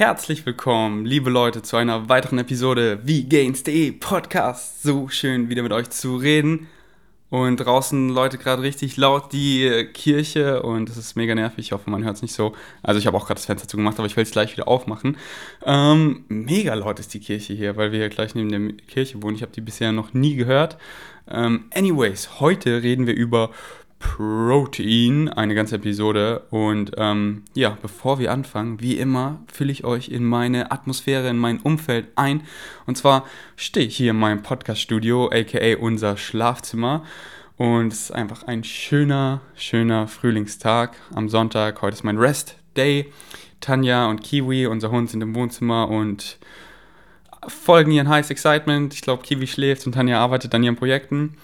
herzlich willkommen, liebe Leute, zu einer weiteren Episode wie Gains.de Podcast. So schön wieder mit euch zu reden. Und draußen Leute gerade richtig laut die Kirche und es ist mega nervig. Ich hoffe, man hört es nicht so. Also ich habe auch gerade das Fenster zugemacht, aber ich will es gleich wieder aufmachen. Ähm, mega laut ist die Kirche hier, weil wir hier gleich neben der Kirche wohnen. Ich habe die bisher noch nie gehört. Ähm, anyways, heute reden wir über Protein, eine ganze Episode. Und ähm, ja, bevor wir anfangen, wie immer, fülle ich euch in meine Atmosphäre, in mein Umfeld ein. Und zwar stehe ich hier in meinem Podcast-Studio, aka unser Schlafzimmer. Und es ist einfach ein schöner, schöner Frühlingstag am Sonntag. Heute ist mein Rest Day. Tanja und Kiwi, unser Hund, sind im Wohnzimmer und folgen ihren Highest Excitement. Ich glaube, Kiwi schläft und Tanja arbeitet an ihren Projekten.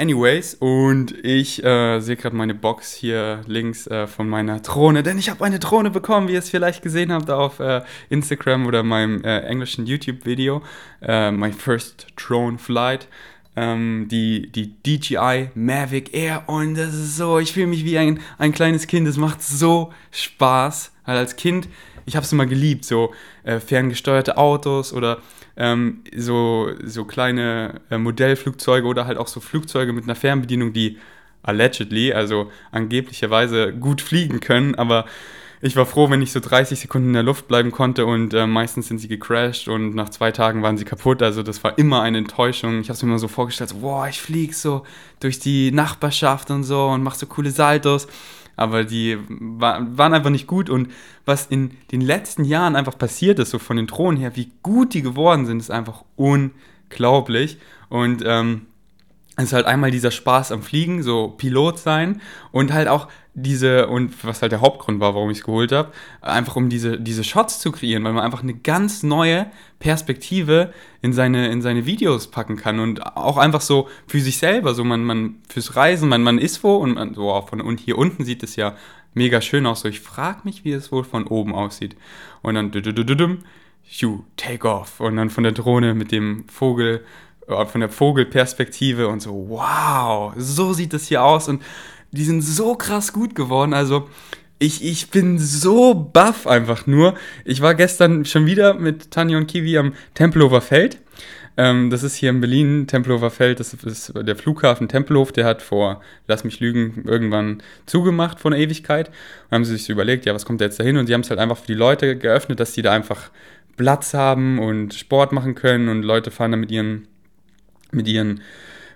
Anyways, und ich äh, sehe gerade meine Box hier links äh, von meiner Drohne, denn ich habe eine Drohne bekommen, wie ihr es vielleicht gesehen habt auf äh, Instagram oder meinem äh, englischen YouTube-Video. Äh, my first drone flight. Ähm, die, die DJI Mavic Air und das ist so, ich fühle mich wie ein, ein kleines Kind, es macht so Spaß. Halt als Kind, ich habe es immer geliebt, so äh, ferngesteuerte Autos oder ähm, so, so kleine äh, Modellflugzeuge oder halt auch so Flugzeuge mit einer Fernbedienung, die allegedly, also angeblicherweise gut fliegen können, aber ich war froh, wenn ich so 30 Sekunden in der Luft bleiben konnte und äh, meistens sind sie gecrashed und nach zwei Tagen waren sie kaputt. Also das war immer eine Enttäuschung. Ich habe es mir immer so vorgestellt, so, boah, ich fliege so durch die Nachbarschaft und so und mache so coole Saltos aber die war, waren einfach nicht gut. Und was in den letzten Jahren einfach passiert ist, so von den Drohnen her, wie gut die geworden sind, ist einfach unglaublich. Und ähm, es ist halt einmal dieser Spaß am Fliegen, so Pilot sein und halt auch diese, und was halt der Hauptgrund war, warum ich es geholt habe, einfach um diese, diese Shots zu kreieren, weil man einfach eine ganz neue Perspektive in seine, in seine Videos packen kann und auch einfach so für sich selber, so man, man fürs Reisen, man, man ist wo und man, so auch von, und hier unten sieht es ja mega schön aus, so ich frage mich, wie es wohl von oben aussieht. Und dann, you, take off und dann von der Drohne mit dem Vogel, äh, von der Vogelperspektive und so, wow, so sieht es hier aus und die sind so krass gut geworden. Also ich, ich bin so baff einfach nur. Ich war gestern schon wieder mit Tanja und Kiwi am Tempelhofer Feld. Ähm, das ist hier in Berlin, Tempelhofer Feld, das ist der Flughafen Tempelhof, der hat vor, lass mich lügen, irgendwann zugemacht vor einer Ewigkeit. Und haben sie sich so überlegt, ja, was kommt jetzt dahin? Und die haben es halt einfach für die Leute geöffnet, dass die da einfach Platz haben und Sport machen können und Leute fahren da mit ihren, mit ihren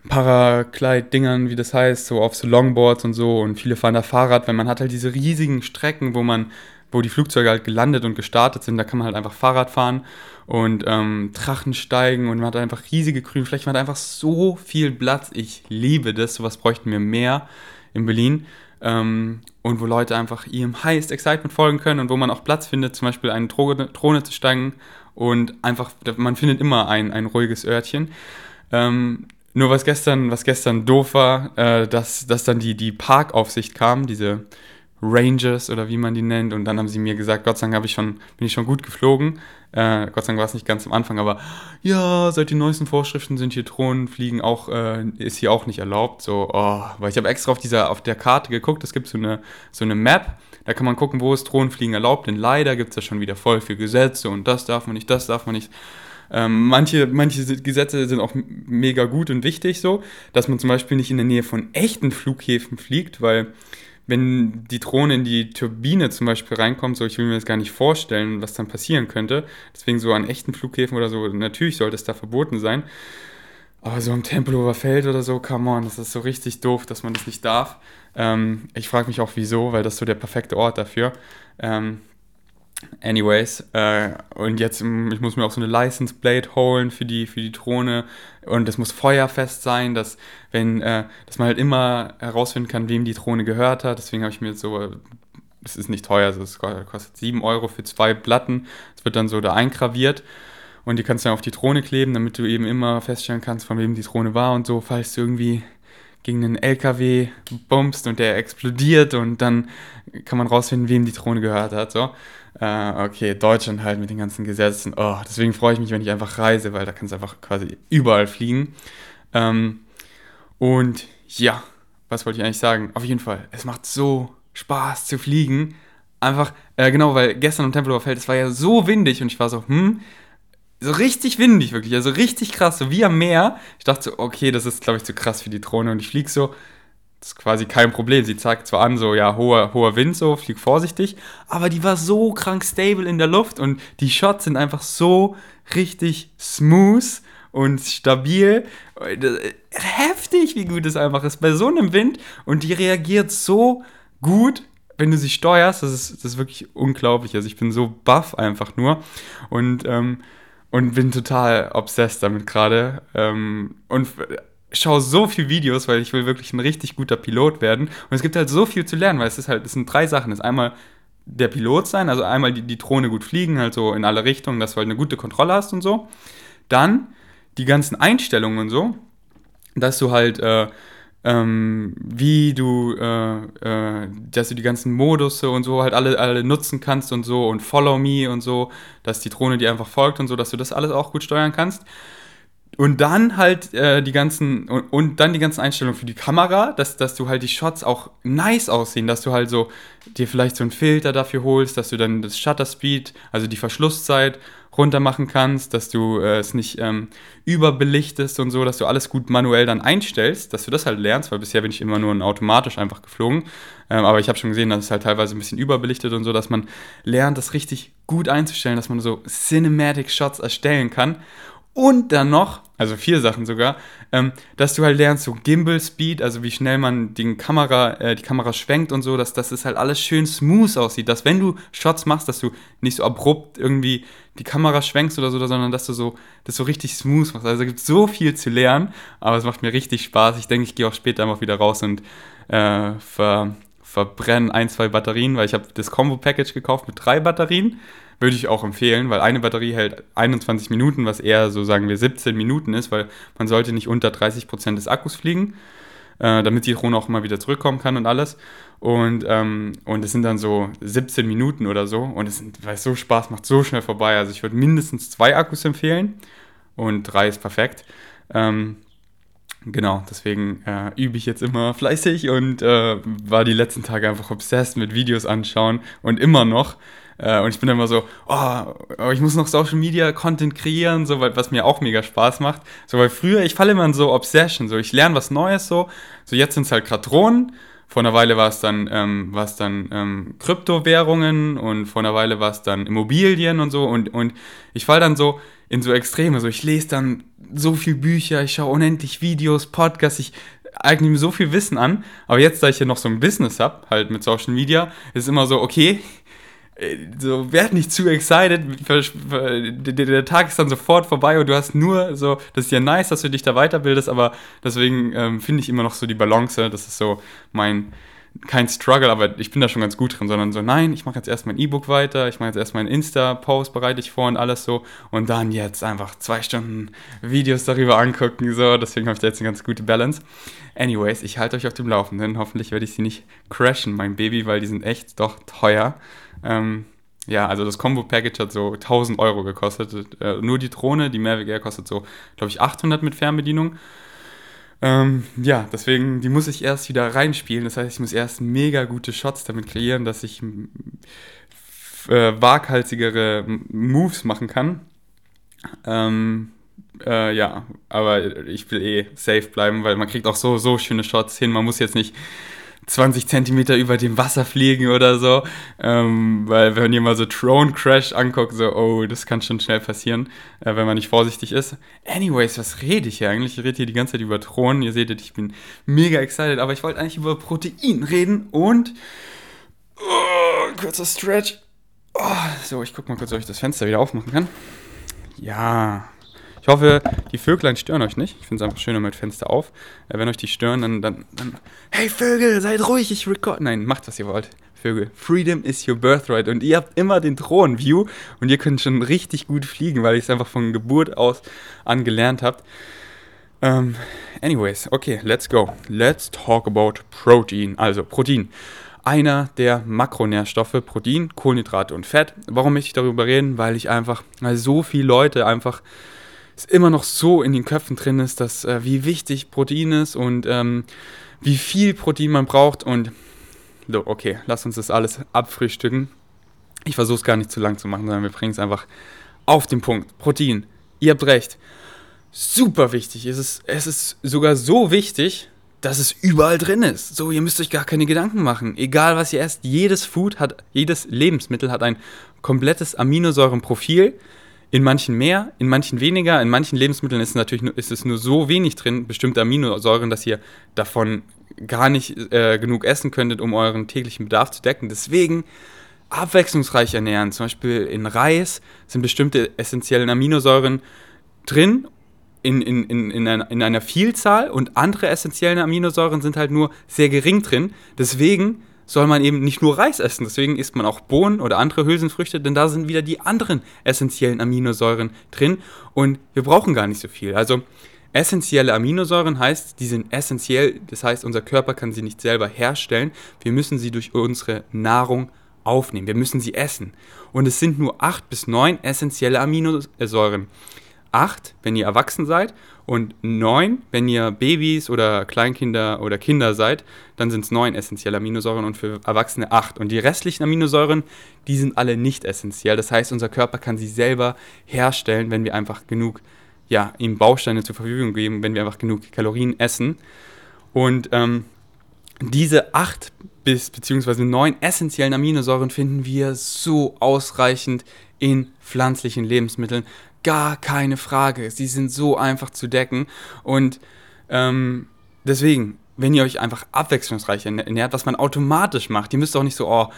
Paraglide-Dingern, wie das heißt, so auf so Longboards und so. Und viele fahren da Fahrrad, weil man hat halt diese riesigen Strecken, wo man, wo die Flugzeuge halt gelandet und gestartet sind. Da kann man halt einfach Fahrrad fahren und ähm, Drachen steigen und man hat einfach riesige Grünflächen. Man hat einfach so viel Platz. Ich liebe das. Sowas bräuchten wir mehr in Berlin. Ähm, und wo Leute einfach ihrem Highest Excitement folgen können und wo man auch Platz findet, zum Beispiel eine Drohne, Drohne zu steigen und einfach, man findet immer ein, ein ruhiges Örtchen. Ähm, nur was gestern, was gestern doof war, äh, dass, dass dann die, die Parkaufsicht kam, diese Rangers oder wie man die nennt, und dann haben sie mir gesagt, Gott sei Dank ich schon, bin ich schon gut geflogen. Äh, Gott sei Dank war es nicht ganz am Anfang, aber ja, seit den neuesten Vorschriften sind hier Drohnenfliegen auch, äh, ist hier auch nicht erlaubt. So, oh, weil ich habe extra auf dieser, auf der Karte geguckt, es gibt so eine, so eine Map, da kann man gucken, wo ist Drohnenfliegen erlaubt, denn leider gibt es da schon wieder voll viel Gesetze und das darf man nicht, das darf man nicht. Ähm, manche, manche Gesetze sind auch mega gut und wichtig so, dass man zum Beispiel nicht in der Nähe von echten Flughäfen fliegt, weil wenn die Drohne in die Turbine zum Beispiel reinkommt, so ich will mir das gar nicht vorstellen, was dann passieren könnte. Deswegen so an echten Flughäfen oder so, natürlich sollte es da verboten sein. Aber so im Tempelhofer Feld oder so, come on, das ist so richtig doof, dass man das nicht darf. Ähm, ich frage mich auch wieso, weil das so der perfekte Ort dafür. Ähm, Anyways, äh, und jetzt, ich muss mir auch so eine License Blade holen für die, für die Drohne und das muss feuerfest sein, dass, wenn, äh, dass man halt immer herausfinden kann, wem die Drohne gehört hat. Deswegen habe ich mir jetzt so, es ist nicht teuer, es kostet 7 Euro für zwei Platten. Es wird dann so da eingraviert und die kannst du dann auf die Drohne kleben, damit du eben immer feststellen kannst, von wem die Drohne war und so, falls du irgendwie gegen einen LKW bummst und der explodiert und dann kann man rausfinden, wem die Drohne gehört hat. So. Äh, okay, Deutschland halt mit den ganzen Gesetzen. Oh, deswegen freue ich mich, wenn ich einfach reise, weil da kannst du einfach quasi überall fliegen. Ähm, und ja, was wollte ich eigentlich sagen? Auf jeden Fall, es macht so Spaß zu fliegen. einfach, äh, genau, weil gestern am Tempelhofer Feld, es war ja so windig und ich war so, hm, so richtig windig wirklich, also richtig krass, so wie am Meer. Ich dachte so, okay, das ist, glaube ich, zu krass für die Drohne und ich fliege so, das ist quasi kein Problem. Sie zeigt zwar an, so, ja, hoher, hoher Wind, so, flieg vorsichtig, aber die war so krank stable in der Luft und die Shots sind einfach so richtig smooth und stabil. Heftig, wie gut es einfach ist bei so einem Wind und die reagiert so gut wenn du sie steuerst, das ist, das ist wirklich unglaublich. Also ich bin so baff einfach nur und, ähm, und bin total obsessed damit gerade. Ähm, und schaue so viele Videos, weil ich will wirklich ein richtig guter Pilot werden. Und es gibt halt so viel zu lernen, weil es ist halt, es sind drei Sachen. Es ist einmal der Pilot sein, also einmal die, die Drohne gut fliegen, halt so in alle Richtungen, dass du halt eine gute Kontrolle hast und so. Dann die ganzen Einstellungen und so, dass du halt äh, ähm, wie du, äh, äh, dass du die ganzen Modus und so halt alle, alle nutzen kannst und so und Follow Me und so, dass die Drohne dir einfach folgt und so, dass du das alles auch gut steuern kannst. Und dann halt äh, die ganzen und, und, dann die ganzen Einstellungen für die Kamera, dass, dass du halt die Shots auch nice aussehen, dass du halt so dir vielleicht so einen Filter dafür holst, dass du dann das Shutter Speed, also die Verschlusszeit runter machen kannst, dass du äh, es nicht ähm, überbelichtest und so, dass du alles gut manuell dann einstellst, dass du das halt lernst, weil bisher bin ich immer nur automatisch einfach geflogen. Ähm, aber ich habe schon gesehen, dass es halt teilweise ein bisschen überbelichtet und so, dass man lernt, das richtig gut einzustellen, dass man so Cinematic Shots erstellen kann. Und dann noch, also vier Sachen sogar, ähm, dass du halt lernst, so Gimbal Speed, also wie schnell man die Kamera, äh, die Kamera schwenkt und so, dass, dass es halt alles schön smooth aussieht, dass wenn du Shots machst, dass du nicht so abrupt irgendwie die Kamera schwenkst oder so, sondern dass du so, das so richtig smooth machst. Also es gibt so viel zu lernen, aber es macht mir richtig Spaß. Ich denke, ich gehe auch später einfach wieder raus und äh, ver, verbrenne ein, zwei Batterien, weil ich habe das Combo-Package gekauft mit drei Batterien würde ich auch empfehlen, weil eine Batterie hält 21 Minuten, was eher so sagen wir 17 Minuten ist, weil man sollte nicht unter 30 Prozent des Akkus fliegen, äh, damit die Drohne auch immer wieder zurückkommen kann und alles. Und, ähm, und es sind dann so 17 Minuten oder so und es sind, weil es so Spaß macht, so schnell vorbei. Also ich würde mindestens zwei Akkus empfehlen und drei ist perfekt. Ähm, Genau, deswegen äh, übe ich jetzt immer fleißig und äh, war die letzten Tage einfach obsessed mit Videos anschauen und immer noch. Äh, und ich bin immer so, oh, ich muss noch Social Media Content kreieren, so, was mir auch mega Spaß macht. So, weil früher, ich falle immer in so Obsession, so, ich lerne was Neues, so. So, jetzt sind es halt gerade Drohnen. Vor einer Weile war es dann, ähm, war es dann ähm, Kryptowährungen und vor einer Weile war es dann Immobilien und so. Und, und ich falle dann so in so Extreme. So, ich lese dann so viel Bücher, ich schaue unendlich Videos, Podcasts, ich eigne mir so viel Wissen an. Aber jetzt, da ich ja noch so ein Business habe, halt mit Social Media, ist immer so, okay, so, werd nicht zu excited. Der, Tag ist dann sofort vorbei und du hast nur so, das ist ja nice, dass du dich da weiterbildest, aber deswegen ähm, finde ich immer noch so die Balance. Das ist so mein, kein Struggle, aber ich bin da schon ganz gut drin, sondern so, nein, ich mache jetzt erst mein E-Book weiter, ich mache jetzt erst meinen Insta-Post, bereite ich vor und alles so und dann jetzt einfach zwei Stunden Videos darüber angucken, so, deswegen habe ich da jetzt eine ganz gute Balance. Anyways, ich halte euch auf dem Laufenden, hoffentlich werde ich sie nicht crashen, mein Baby, weil die sind echt doch teuer. Ähm, ja, also das Combo-Package hat so 1000 Euro gekostet. Äh, nur die Drohne, die Mavic Air kostet so, glaube ich, 800 mit Fernbedienung. Ähm, ja, deswegen, die muss ich erst wieder reinspielen. Das heißt, ich muss erst mega gute Shots damit kreieren, dass ich äh, waghalsigere Moves machen kann. Ähm, äh, ja, aber ich will eh safe bleiben, weil man kriegt auch so, so schöne Shots hin. Man muss jetzt nicht 20 Zentimeter über dem Wasser fliegen oder so. Ähm, weil wenn ihr mal so Drone Crash anguckt, so, oh, das kann schon schnell passieren, äh, wenn man nicht vorsichtig ist. Anyways, was rede ich hier eigentlich? Ich rede hier die ganze Zeit über Drohnen. Ihr seht, ich bin mega excited, aber ich wollte eigentlich über Protein reden und oh, kurzer Stretch. Oh, so, ich guck mal kurz, ob ich das Fenster wieder aufmachen kann. Ja, ich hoffe, die Vöglein stören euch nicht. Ich finde es einfach schöner mit Fenster auf. Äh, wenn euch die stören, dann, dann, dann, hey Vögel, seid ruhig, ich record. Nein, macht, was ihr wollt. Vögel. Freedom is your birthright. Und ihr habt immer den Thron-View und ihr könnt schon richtig gut fliegen, weil ich es einfach von Geburt aus an gelernt habt. Ähm, anyways, okay, let's go. Let's talk about Protein. Also, Protein. Einer der Makronährstoffe, Protein, Kohlenhydrate und Fett. Warum möchte ich darüber reden? Weil ich einfach, weil so viele Leute einfach es immer noch so in den Köpfen drin ist, dass äh, wie wichtig Protein ist und ähm, wie viel Protein man braucht und so, okay, lass uns das alles abfrühstücken. Ich versuche es gar nicht zu lang zu machen, sondern wir bringen es einfach auf den Punkt. Protein. Ihr habt recht. Super wichtig. Es ist, es ist sogar so wichtig, dass es überall drin ist. So, ihr müsst euch gar keine Gedanken machen. Egal was ihr esst, jedes Food hat, jedes Lebensmittel hat ein komplettes Aminosäurenprofil. In manchen mehr, in manchen weniger. In manchen Lebensmitteln ist es natürlich nur, ist es nur so wenig drin, bestimmte Aminosäuren, dass ihr davon gar nicht äh, genug essen könntet, um euren täglichen Bedarf zu decken. Deswegen abwechslungsreich ernähren. Zum Beispiel in Reis sind bestimmte essentielle Aminosäuren drin in, in, in, in, einer, in einer Vielzahl und andere essentielle Aminosäuren sind halt nur sehr gering drin. Deswegen soll man eben nicht nur Reis essen. Deswegen isst man auch Bohnen oder andere Hülsenfrüchte, denn da sind wieder die anderen essentiellen Aminosäuren drin und wir brauchen gar nicht so viel. Also essentielle Aminosäuren heißt, die sind essentiell, das heißt, unser Körper kann sie nicht selber herstellen. Wir müssen sie durch unsere Nahrung aufnehmen. Wir müssen sie essen. Und es sind nur acht bis neun essentielle Aminosäuren. 8, wenn ihr erwachsen seid und 9, wenn ihr Babys oder Kleinkinder oder Kinder seid, dann sind es 9 essentielle Aminosäuren und für Erwachsene 8. Und die restlichen Aminosäuren, die sind alle nicht essentiell. Das heißt, unser Körper kann sie selber herstellen, wenn wir einfach genug, ja, ihm Bausteine zur Verfügung geben, wenn wir einfach genug Kalorien essen. Und ähm, diese 8 bis beziehungsweise 9 essentiellen Aminosäuren finden wir so ausreichend in pflanzlichen Lebensmitteln, gar keine Frage. Sie sind so einfach zu decken. Und ähm, deswegen, wenn ihr euch einfach abwechslungsreich ernährt, was man automatisch macht, ihr müsst auch nicht so, oh,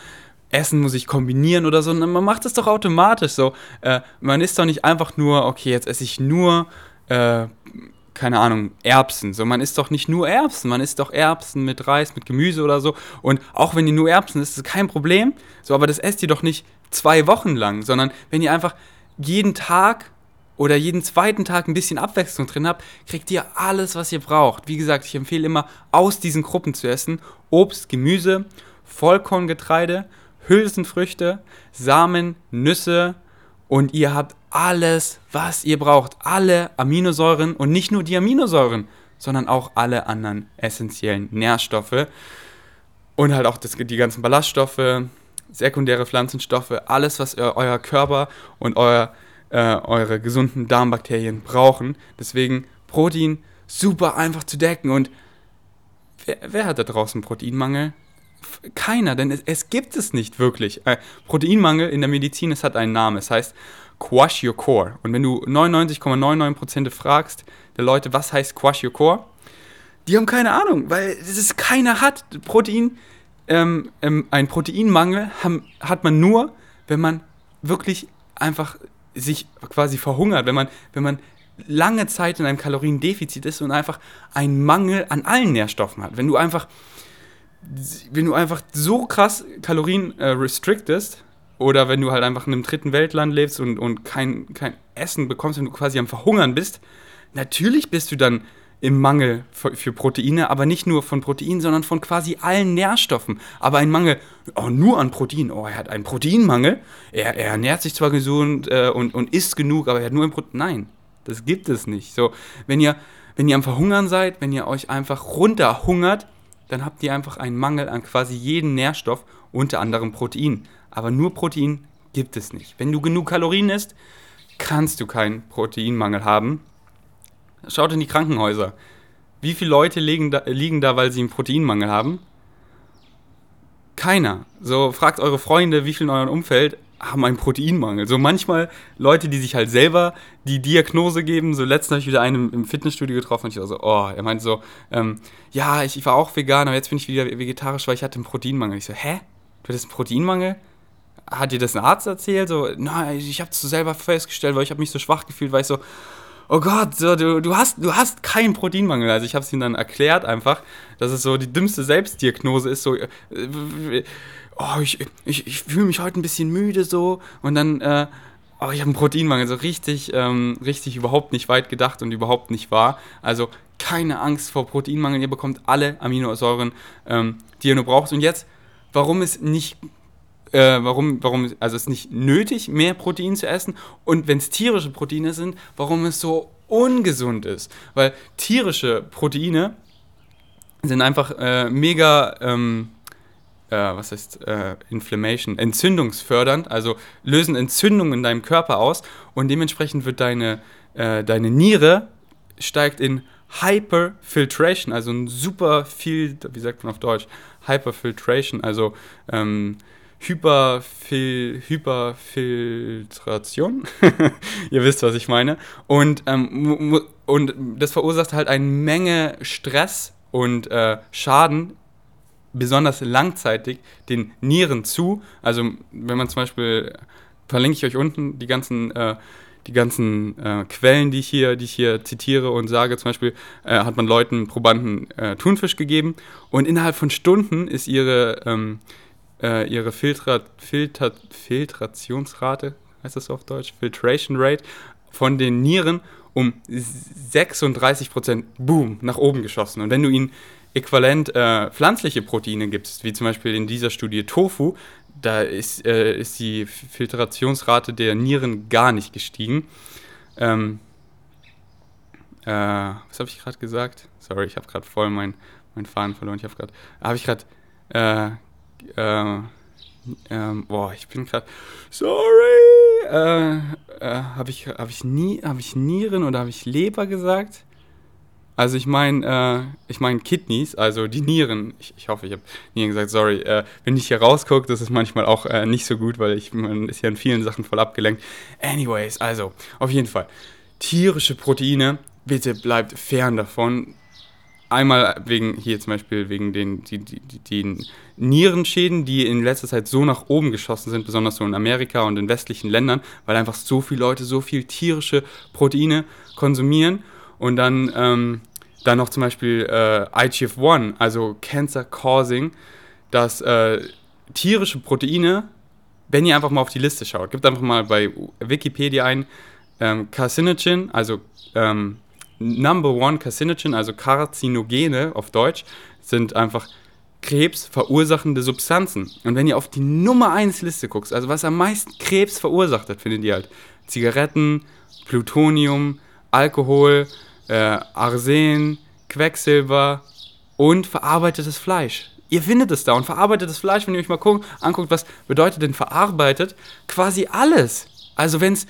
Essen muss ich kombinieren oder so. Man macht es doch automatisch so. Äh, man ist doch nicht einfach nur, okay, jetzt esse ich nur, äh, keine Ahnung, Erbsen. So, man isst doch nicht nur Erbsen, man isst doch Erbsen mit Reis, mit Gemüse oder so. Und auch wenn ihr nur Erbsen isst, ist kein Problem. So, aber das esst ihr doch nicht zwei Wochen lang, sondern wenn ihr einfach jeden Tag oder jeden zweiten Tag ein bisschen Abwechslung drin habt, kriegt ihr alles, was ihr braucht. Wie gesagt, ich empfehle immer, aus diesen Gruppen zu essen. Obst, Gemüse, Vollkorngetreide, Hülsenfrüchte, Samen, Nüsse und ihr habt alles, was ihr braucht. Alle Aminosäuren und nicht nur die Aminosäuren, sondern auch alle anderen essentiellen Nährstoffe und halt auch das, die ganzen Ballaststoffe, sekundäre Pflanzenstoffe, alles, was euer Körper und euer äh, eure gesunden Darmbakterien brauchen. Deswegen Protein super einfach zu decken. Und wer, wer hat da draußen Proteinmangel? Keiner, denn es, es, gibt es nicht wirklich. Äh, Proteinmangel in der Medizin, es hat einen Namen. Es heißt Quash Your Core. Und wenn du 99,99% fragst der Leute, was heißt Quash Your Core, die haben keine Ahnung, weil es keiner hat. Protein, ähm, ähm, ein Proteinmangel haben, hat man nur, wenn man wirklich einfach sich quasi verhungert, wenn man, wenn man lange Zeit in einem Kaloriendefizit ist und einfach einen Mangel an allen Nährstoffen hat. Wenn du einfach, wenn du einfach so krass Kalorien äh, restrictest oder wenn du halt einfach in einem dritten Weltland lebst und, und kein, kein Essen bekommst, wenn du quasi am Verhungern bist, natürlich bist du dann im Mangel für, Proteine, aber nicht nur von Proteinen, sondern von quasi allen Nährstoffen. Aber ein Mangel oh, nur an Protein. Oh, er hat einen Proteinmangel. Er, er ernährt sich zwar gesund äh, und, und isst genug, aber er hat nur ein Protein. Nein, das gibt es nicht. So, wenn ihr, wenn ihr am Verhungern seid, wenn ihr euch einfach runterhungert, dann habt ihr einfach einen Mangel an quasi jedem Nährstoff, unter anderem Protein. Aber nur Protein gibt es nicht. Wenn du genug Kalorien isst, kannst du keinen Proteinmangel haben. Schaut in die Krankenhäuser. Wie viele Leute liegen da, liegen da, weil sie einen Proteinmangel haben? Keiner. So, fragt eure Freunde, wie viele in eurem Umfeld haben einen Proteinmangel. So manchmal Leute, die sich halt selber die Diagnose geben. So letztens habe ich wieder einen im Fitnessstudio getroffen und ich war so, oh, er meinte so, ähm, ja, ich, ich war auch vegan, aber jetzt bin ich wieder vegetarisch, weil ich hatte einen Proteinmangel. Ich so, hä? Du hattest einen Proteinmangel? Hat dir das ein Arzt erzählt? So, nein, ich habe es selber festgestellt, weil ich habe mich so schwach gefühlt, weil ich so, oh Gott, so, du, du, hast, du hast keinen Proteinmangel. Also ich habe es ihm dann erklärt einfach, dass es so die dümmste Selbstdiagnose ist, so, äh, oh, ich, ich, ich fühle mich heute ein bisschen müde so und dann, äh, oh, ich habe einen Proteinmangel, so richtig, ähm, richtig überhaupt nicht weit gedacht und überhaupt nicht wahr. Also keine Angst vor Proteinmangel, ihr bekommt alle Aminosäuren, ähm, die ihr nur braucht. Und jetzt, warum es nicht äh, warum, warum, also es ist nicht nötig, mehr Protein zu essen. Und wenn es tierische Proteine sind, warum es so ungesund ist. Weil tierische Proteine sind einfach äh, mega, ähm, äh, was heißt äh, Inflammation, entzündungsfördernd, also lösen Entzündungen in deinem Körper aus. Und dementsprechend wird deine, äh, deine Niere steigt in Hyperfiltration, also ein super viel, wie sagt man auf Deutsch, Hyperfiltration, also ähm, Hyperfil Hyperfiltration. Ihr wisst, was ich meine. Und, ähm, und das verursacht halt eine Menge Stress und äh, Schaden, besonders langzeitig, den Nieren zu. Also wenn man zum Beispiel, verlinke ich euch unten die ganzen... Äh, die ganzen äh, Quellen, die ich, hier, die ich hier zitiere und sage, zum Beispiel äh, hat man Leuten, Probanden äh, Thunfisch gegeben und innerhalb von Stunden ist ihre, ähm, äh, ihre Filtra Filter Filtrationsrate, heißt das auf Deutsch, Filtration Rate von den Nieren um 36 Prozent, boom, nach oben geschossen. Und wenn du ihnen äquivalent äh, pflanzliche Proteine gibst, wie zum Beispiel in dieser Studie Tofu, da ist, äh, ist die Filtrationsrate der Nieren gar nicht gestiegen. Ähm, äh, was habe ich gerade gesagt? Sorry, ich habe gerade voll meinen mein Faden verloren. Ich habe gerade, habe ich gerade äh, äh, ähm, boah, ich bin gerade, sorry, äh, äh, habe ich, hab ich, nie, hab ich Nieren oder habe ich Leber gesagt? Also ich meine, äh, ich meine Kidneys, also die Nieren. Ich, ich hoffe, ich habe Nieren gesagt, sorry. Äh, wenn ich hier rausgucke, das ist manchmal auch äh, nicht so gut, weil ich, man ist ja in vielen Sachen voll abgelenkt. Anyways, also, auf jeden Fall. Tierische Proteine, bitte bleibt fern davon. Einmal wegen, hier zum Beispiel wegen den, die, die, den Nierenschäden, die in letzter Zeit so nach oben geschossen sind, besonders so in Amerika und in westlichen Ländern, weil einfach so viele Leute so viel tierische Proteine konsumieren. Und dann, ähm, dann noch zum Beispiel äh, IGF-1, also Cancer Causing, dass äh, tierische Proteine, wenn ihr einfach mal auf die Liste schaut, gebt einfach mal bei Wikipedia ein, ähm, Carcinogen, also ähm, Number One Carcinogen, also Karzinogene auf Deutsch, sind einfach Krebs verursachende Substanzen. Und wenn ihr auf die Nummer 1 Liste guckt, also was am meisten Krebs verursacht hat, findet ihr halt Zigaretten, Plutonium, Alkohol, äh, Arsen, Quecksilber und verarbeitetes Fleisch. Ihr findet es da und verarbeitetes Fleisch, wenn ihr euch mal gucken, anguckt, was bedeutet denn verarbeitet, quasi alles. Also wenn es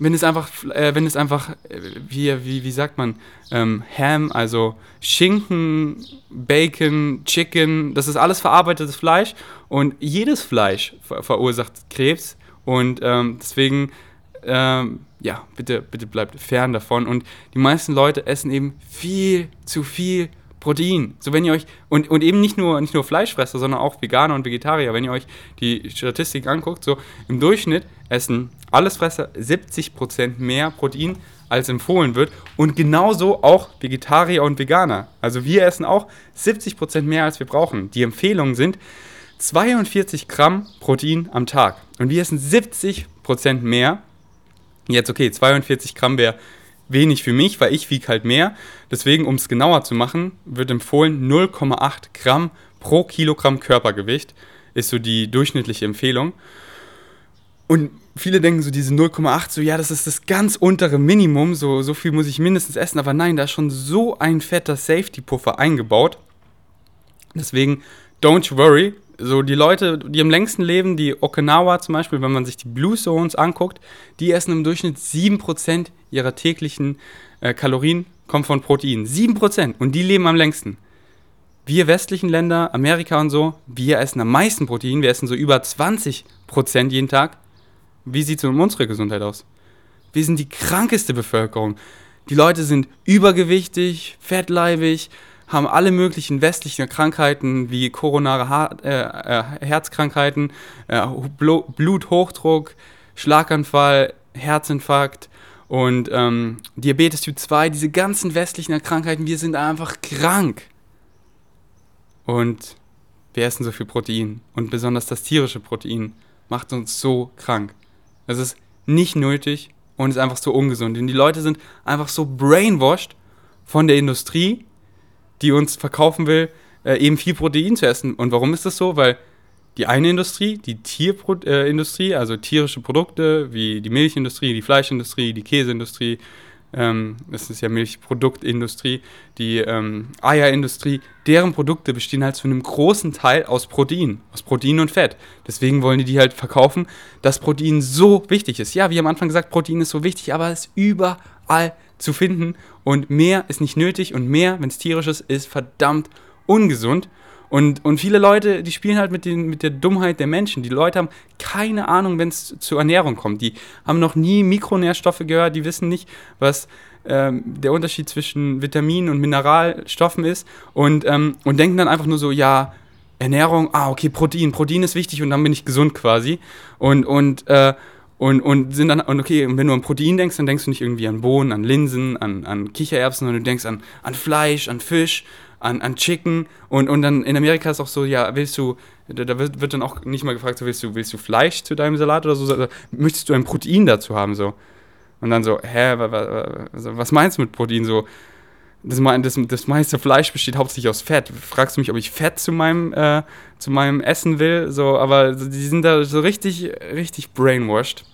wenn es einfach, äh, wenn es einfach, äh, wie, wie, wie sagt man, ähm, Ham, also Schinken, Bacon, Chicken, das ist alles verarbeitetes Fleisch und jedes Fleisch ver verursacht Krebs und ähm, deswegen, ähm, ja, bitte, bitte bleibt fern davon und die meisten Leute essen eben viel zu viel Protein. So wenn ihr euch und, und eben nicht nur nicht nur Fleischfresser, sondern auch Veganer und Vegetarier, wenn ihr euch die Statistik anguckt, so im Durchschnitt essen Allesfresser 70% mehr Protein als empfohlen wird und genauso auch Vegetarier und Veganer. Also wir essen auch 70% mehr als wir brauchen. Die Empfehlungen sind 42 Gramm Protein am Tag und wir essen 70% mehr. Jetzt okay, 42 Gramm wäre wenig für mich, weil ich wiege halt mehr. Deswegen, um es genauer zu machen, wird empfohlen 0,8 Gramm pro Kilogramm Körpergewicht ist so die durchschnittliche Empfehlung. Und viele denken so, diese 0,8, so ja, das ist das ganz untere Minimum, so, so viel muss ich mindestens essen. Aber nein, da ist schon so ein fetter Safety-Puffer eingebaut. Deswegen, don't worry, so die Leute, die am längsten leben, die Okinawa zum Beispiel, wenn man sich die Blue Zones anguckt, die essen im Durchschnitt 7% ihrer täglichen äh, Kalorien kommen von Protein. 7% und die leben am längsten. Wir westlichen Länder, Amerika und so, wir essen am meisten Protein, wir essen so über 20% jeden Tag. Wie sieht es um unsere Gesundheit aus? Wir sind die krankeste Bevölkerung. Die Leute sind übergewichthaftig, fettleibig, haben alle möglichen westlichen Krankheiten wie koronare ha äh, äh, Herzkrankheiten, äh, Bluthochdruck, Schlaganfall, Herzinfarkt und ähm, Diabetes Typ 2, diese ganzen westlichen Krankheiten, wir sind einfach krank. Und wir essen so viel Protein und besonders das tierische Protein macht uns so krank. Es ist nicht nötig und ist einfach so ungesund. Und die Leute sind einfach so brainwashed von der Industrie, die uns verkaufen will, äh, eben viel Protein zu essen. Und warum ist das so? Weil die eine Industrie, die Tierindustrie, äh, also tierische Produkte wie die Milchindustrie, die Fleischindustrie, die Käseindustrie, ähm, das ist ja Milchproduktindustrie, die ähm, Eierindustrie, deren Produkte bestehen halt zu einem großen Teil aus Protein, aus Protein und Fett. Deswegen wollen die die halt verkaufen, dass Protein so wichtig ist. Ja, wie am Anfang gesagt, Protein ist so wichtig, aber es ist überall zu finden und mehr ist nicht nötig und mehr, wenn es tierisch ist, ist verdammt ungesund. Und, und viele Leute, die spielen halt mit, den, mit der Dummheit der Menschen. Die Leute haben keine Ahnung, wenn es zur Ernährung kommt. Die haben noch nie Mikronährstoffe gehört, die wissen nicht, was ähm, der Unterschied zwischen Vitaminen und Mineralstoffen ist und, ähm, und denken dann einfach nur so, ja, Ernährung, ah, okay, Protein, Protein ist wichtig und dann bin ich gesund quasi. Und, und, äh, und, und sind dann, und okay, wenn du an Protein denkst, dann denkst du nicht irgendwie an Bohnen, an Linsen, an, an Kichererbsen, sondern du denkst an, an Fleisch, an Fisch an, an Chicken und, und dann in Amerika ist auch so, ja, willst du, da, da wird, wird, dann auch nicht mal gefragt, so, willst du, willst du Fleisch zu deinem Salat oder so, möchtest du ein Protein dazu haben, so. Und dann so, hä, was meinst du mit Protein, so, das, das, das meiste Fleisch besteht hauptsächlich aus Fett. Fragst du mich, ob ich Fett zu meinem, äh, zu meinem Essen will? So, aber die sind da so richtig, richtig brainwashed.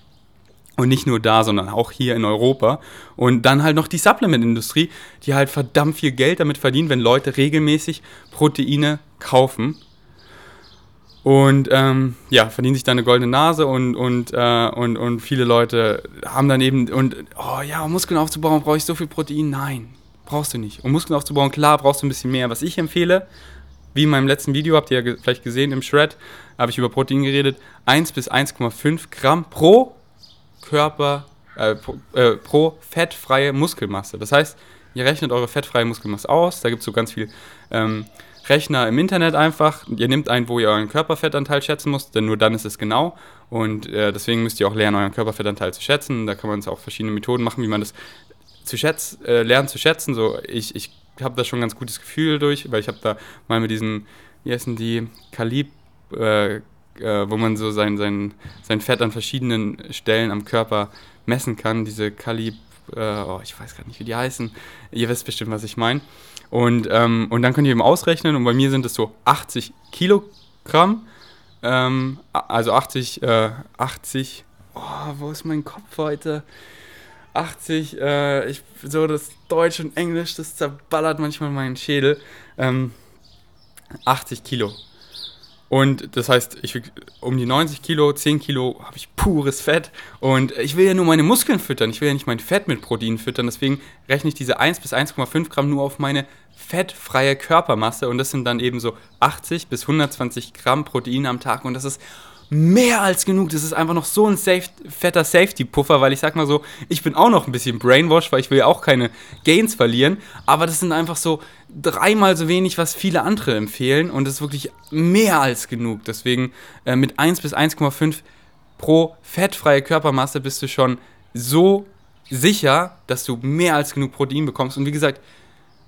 Und nicht nur da, sondern auch hier in Europa. Und dann halt noch die Supplement-Industrie, die halt verdammt viel Geld damit verdient, wenn Leute regelmäßig Proteine kaufen. Und ähm, ja, verdienen sich da eine goldene Nase und, und, äh, und, und viele Leute haben dann eben, und oh ja, um Muskeln aufzubauen, brauche ich so viel Protein. Nein, brauchst du nicht. Um Muskeln aufzubauen, klar, brauchst du ein bisschen mehr. Was ich empfehle, wie in meinem letzten Video, habt ihr ja vielleicht gesehen im Shred, habe ich über Protein geredet, 1 bis 1,5 Gramm pro Körper, äh, pro, äh, pro, fettfreie Muskelmasse. Das heißt, ihr rechnet eure fettfreie Muskelmasse aus. Da gibt es so ganz viel ähm, Rechner im Internet einfach. Ihr nehmt ein, wo ihr euren Körperfettanteil schätzen müsst, denn nur dann ist es genau. Und äh, deswegen müsst ihr auch lernen, euren Körperfettanteil zu schätzen. Da kann man auch verschiedene Methoden machen, wie man das zu schätzen, äh, lernt zu schätzen. So, ich, ich habe da schon ein ganz gutes Gefühl durch, weil ich habe da mal mit diesen, wie heißen die, Kalib, äh, äh, wo man so sein, sein, sein Fett an verschiedenen Stellen am Körper messen kann. Diese Kalib, äh, oh, ich weiß gar nicht, wie die heißen. Ihr wisst bestimmt, was ich meine. Und, ähm, und dann könnt ihr eben ausrechnen und bei mir sind es so 80 Kilogramm. Ähm, also 80, äh, 80, oh, wo ist mein Kopf heute? 80, äh, ich, so das Deutsch und Englisch, das zerballert manchmal meinen Schädel. Ähm, 80 Kilo. Und das heißt, ich um die 90 Kilo, 10 Kilo habe ich pures Fett. Und ich will ja nur meine Muskeln füttern. Ich will ja nicht mein Fett mit Protein füttern. Deswegen rechne ich diese 1 bis 1,5 Gramm nur auf meine fettfreie Körpermasse. Und das sind dann eben so 80 bis 120 Gramm Protein am Tag. Und das ist mehr als genug. Das ist einfach noch so ein safe, fetter Safety-Puffer, weil ich sag mal so, ich bin auch noch ein bisschen brainwashed, weil ich will ja auch keine Gains verlieren. Aber das sind einfach so dreimal so wenig, was viele andere empfehlen. Und das ist wirklich mehr als genug. Deswegen äh, mit 1 bis 1,5 pro fettfreie Körpermasse bist du schon so sicher, dass du mehr als genug Protein bekommst. Und wie gesagt,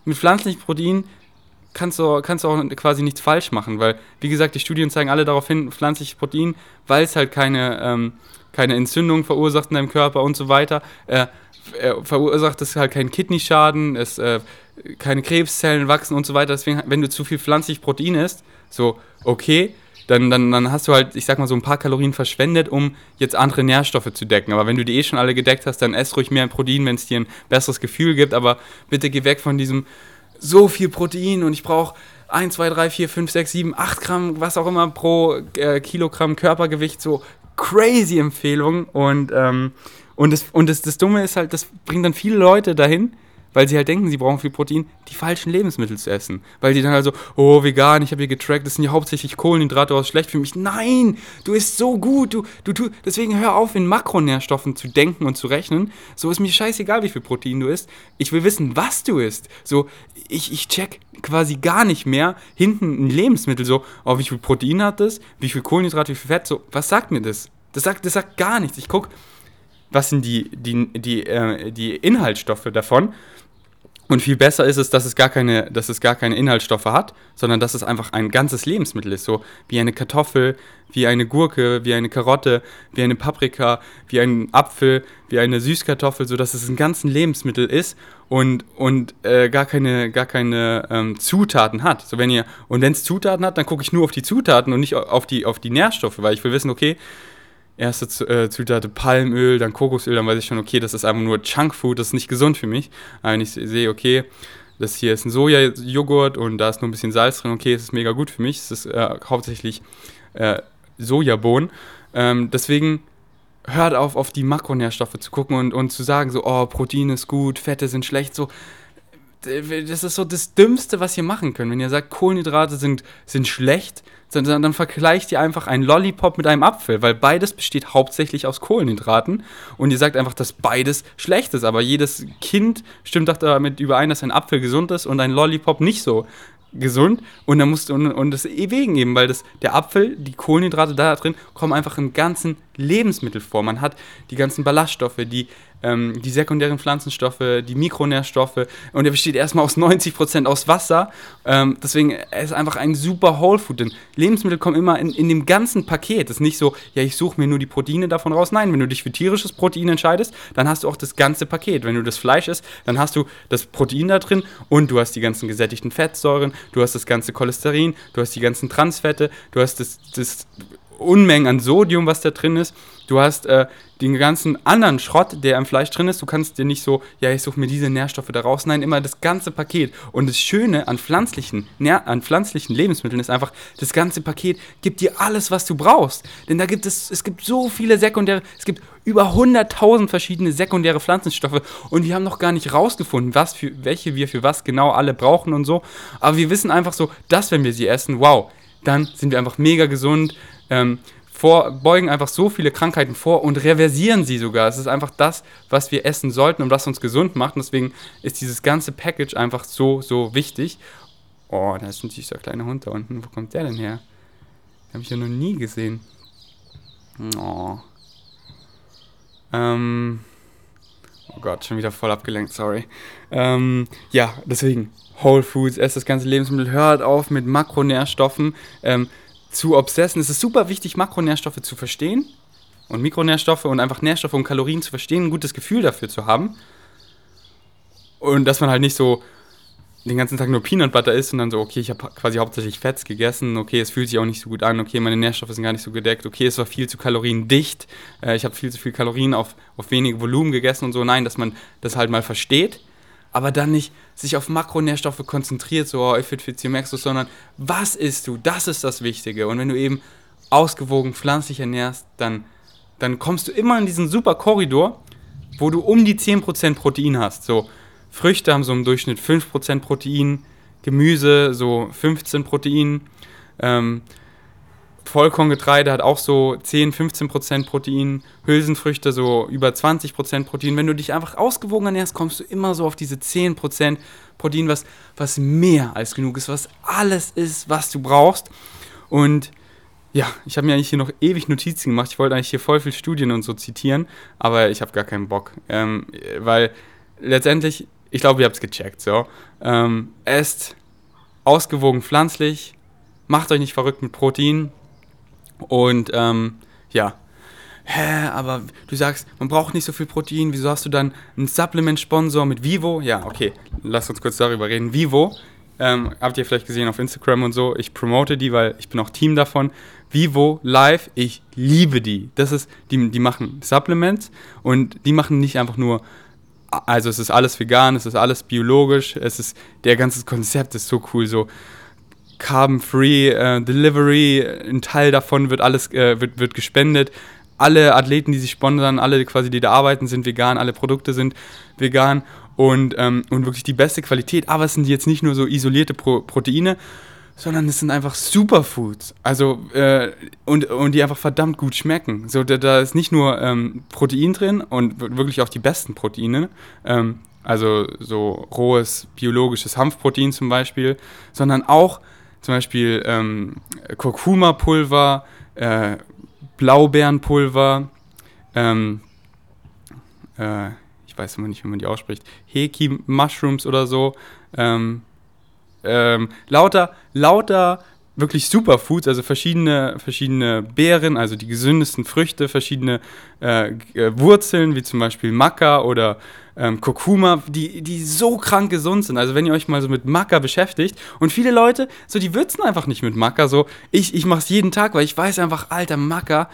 mit pflanzlichem Protein kannst du, kannst du auch quasi nichts falsch machen, weil, wie gesagt, die Studien zeigen alle darauf hin, pflanzliches Protein, weil es halt keine, ähm, keine Entzündung verursacht in deinem Körper und so weiter, äh, verursacht es halt keinen Kidneyschaden, es, äh, keine Krebszellen wachsen und so weiter. Deswegen, wenn du zu viel pflanzliches Protein isst, so, okay, dann, dann, dann hast du halt, ich sag mal, so ein paar Kalorien verschwendet, um jetzt andere Nährstoffe zu decken. Aber wenn du die eh schon alle gedeckt hast, dann ess ruhig mehr Protein, wenn es dir ein besseres Gefühl gibt. Aber bitte geh weg von diesem so viel Protein und ich brauche 1, 2, 3, 4, 5, 6, 7, 8 Gramm, was auch immer pro äh, Kilogramm Körpergewicht, so crazy Empfehlung. Und, ähm, und, das, und das, das Dumme ist halt, das bringt dann viele Leute dahin, weil sie halt denken, sie brauchen viel Protein, die falschen Lebensmittel zu essen. Weil die dann halt so, oh, vegan, ich habe hier getrackt, das sind ja hauptsächlich Kohlenhydrate, was schlecht für mich. Nein, du isst so gut, du, du, du, deswegen hör auf, in Makronährstoffen zu denken und zu rechnen. So ist mir scheißegal, wie viel Protein du isst. Ich will wissen, was du isst. So, ich, ich check quasi gar nicht mehr hinten ein Lebensmittel so, oh, wie viel Protein hat das, wie viel Kohlenhydrate, wie viel Fett, so, was sagt mir das? Das sagt, das sagt gar nichts. Ich gucke, was sind die, die, die, äh, die Inhaltsstoffe davon und viel besser ist es, dass es gar keine, dass es gar keine Inhaltsstoffe hat, sondern dass es einfach ein ganzes Lebensmittel ist, so wie eine Kartoffel, wie eine Gurke, wie eine Karotte, wie eine Paprika, wie ein Apfel, wie eine Süßkartoffel, so dass es ein ganzes Lebensmittel ist und, und äh, gar keine, gar keine ähm, Zutaten hat. So wenn ihr und wenn es Zutaten hat, dann gucke ich nur auf die Zutaten und nicht auf die, auf die Nährstoffe, weil ich will wissen, okay, erste äh, Zutat Palmöl, dann Kokosöl, dann weiß ich schon, okay, das ist einfach nur Junkfood, das ist nicht gesund für mich. Aber wenn ich sehe, okay, das hier ist ein Sojajoghurt und da ist nur ein bisschen Salz drin, okay, es ist mega gut für mich. Es ist äh, hauptsächlich äh, Sojabohnen. Ähm, deswegen hört auf, auf die Makronährstoffe zu gucken und, und zu sagen, so, oh, Protein ist gut, Fette sind schlecht, so. Das ist so das Dümmste, was ihr machen könnt. Wenn ihr sagt, Kohlenhydrate sind, sind schlecht, dann, dann vergleicht ihr einfach einen Lollipop mit einem Apfel, weil beides besteht hauptsächlich aus Kohlenhydraten und ihr sagt einfach, dass beides schlecht ist. Aber jedes Kind stimmt doch damit überein, dass ein Apfel gesund ist und ein Lollipop nicht so gesund und dann musst du und, und das wegen eben, weil das der Apfel, die Kohlenhydrate da drin kommen einfach im ganzen Lebensmittel vor. Man hat die ganzen Ballaststoffe, die ähm, die sekundären Pflanzenstoffe, die Mikronährstoffe und der besteht erstmal aus 90% aus Wasser. Ähm, deswegen er ist einfach ein super Whole Food. Denn Lebensmittel kommen immer in, in dem ganzen Paket. Es ist nicht so, ja, ich suche mir nur die Proteine davon raus. Nein, wenn du dich für tierisches Protein entscheidest, dann hast du auch das ganze Paket. Wenn du das Fleisch isst, dann hast du das Protein da drin und du hast die ganzen gesättigten Fettsäuren, du hast das ganze Cholesterin, du hast die ganzen Transfette, du hast das, das Unmengen an Sodium, was da drin ist. Du hast äh, den ganzen anderen Schrott, der im Fleisch drin ist. Du kannst dir nicht so, ja, ich suche mir diese Nährstoffe da raus. Nein, immer das ganze Paket. Und das Schöne an pflanzlichen, an pflanzlichen Lebensmitteln ist einfach, das ganze Paket gibt dir alles, was du brauchst. Denn da gibt es, es gibt so viele sekundäre, es gibt über 100.000 verschiedene sekundäre Pflanzenstoffe und wir haben noch gar nicht rausgefunden, was für, welche wir für was genau alle brauchen und so. Aber wir wissen einfach so, dass wenn wir sie essen, wow, dann sind wir einfach mega gesund. Ähm, vor, beugen einfach so viele Krankheiten vor und reversieren sie sogar. Es ist einfach das, was wir essen sollten und was uns gesund macht. Und deswegen ist dieses ganze Package einfach so, so wichtig. Oh, da ist ein süßer kleiner Hund da unten. Wo kommt der denn her? Den habe ich ja noch nie gesehen. Oh. Ähm. Oh Gott, schon wieder voll abgelenkt, sorry. Ähm, ja, deswegen, Whole Foods, esst das ganze Lebensmittel, hört auf mit Makronährstoffen. Ähm, zu obsessen. Es ist super wichtig, Makronährstoffe zu verstehen und Mikronährstoffe und einfach Nährstoffe und Kalorien zu verstehen, ein gutes Gefühl dafür zu haben. Und dass man halt nicht so den ganzen Tag nur Peanut Butter isst und dann so, okay, ich habe quasi hauptsächlich Fetts gegessen, okay, es fühlt sich auch nicht so gut an, okay, meine Nährstoffe sind gar nicht so gedeckt, okay, es war viel zu kaloriendicht, äh, ich habe viel zu viel Kalorien auf, auf wenig Volumen gegessen und so. Nein, dass man das halt mal versteht aber dann nicht sich auf Makronährstoffe konzentriert, so, oh, if it fits you, merkst du, sondern was isst du? Das ist das Wichtige. Und wenn du eben ausgewogen pflanzlich ernährst, dann, dann kommst du immer in diesen super Korridor, wo du um die 10% Protein hast. So, Früchte haben so im Durchschnitt 5% Protein, Gemüse so 15 Protein, ähm, Vollkorngetreide hat auch so 10, 15 Prozent Protein, Hülsenfrüchte so über 20 Prozent Protein. Wenn du dich einfach ausgewogen ernährst, kommst du immer so auf diese 10 Prozent Protein, was, was mehr als genug ist, was alles ist, was du brauchst. Und ja, ich habe mir eigentlich hier noch ewig Notizen gemacht. Ich wollte eigentlich hier voll viel Studien und so zitieren, aber ich habe gar keinen Bock. Ähm, weil letztendlich, ich glaube, ihr habt es gecheckt. So. Ähm, esst ausgewogen pflanzlich, macht euch nicht verrückt mit Protein, und ähm, ja, hä, aber du sagst, man braucht nicht so viel Protein, wieso hast du dann einen Supplement-Sponsor mit Vivo? Ja, okay, lass uns kurz darüber reden. Vivo, ähm, habt ihr vielleicht gesehen auf Instagram und so, ich promote die, weil ich bin auch Team davon. Vivo Live, ich liebe die. Das ist, die, die machen Supplements und die machen nicht einfach nur also es ist alles vegan, es ist alles biologisch, es ist der ganze Konzept ist so cool, so Carbon-Free äh, Delivery, ein Teil davon wird alles äh, wird, wird gespendet. Alle Athleten, die sich sponsern, alle quasi, die da arbeiten, sind vegan, alle Produkte sind vegan und, ähm, und wirklich die beste Qualität. Aber es sind jetzt nicht nur so isolierte Pro Proteine, sondern es sind einfach Superfoods. Also, äh, und, und die einfach verdammt gut schmecken. So, da, da ist nicht nur ähm, Protein drin und wirklich auch die besten Proteine. Ähm, also so rohes biologisches Hanfprotein zum Beispiel, sondern auch zum Beispiel ähm, Kurkuma-Pulver, äh, Blaubeerenpulver, ähm, äh, ich weiß immer nicht, wie man die ausspricht, Heki-Mushrooms oder so, ähm, ähm, lauter, lauter wirklich Superfoods, also verschiedene, verschiedene Beeren, also die gesündesten Früchte, verschiedene äh, äh, Wurzeln, wie zum Beispiel Maca oder ähm, Kurkuma, die, die so krank gesund sind. Also wenn ihr euch mal so mit Maca beschäftigt und viele Leute, so die würzen einfach nicht mit Maca, so ich, ich mache es jeden Tag, weil ich weiß einfach, alter Maca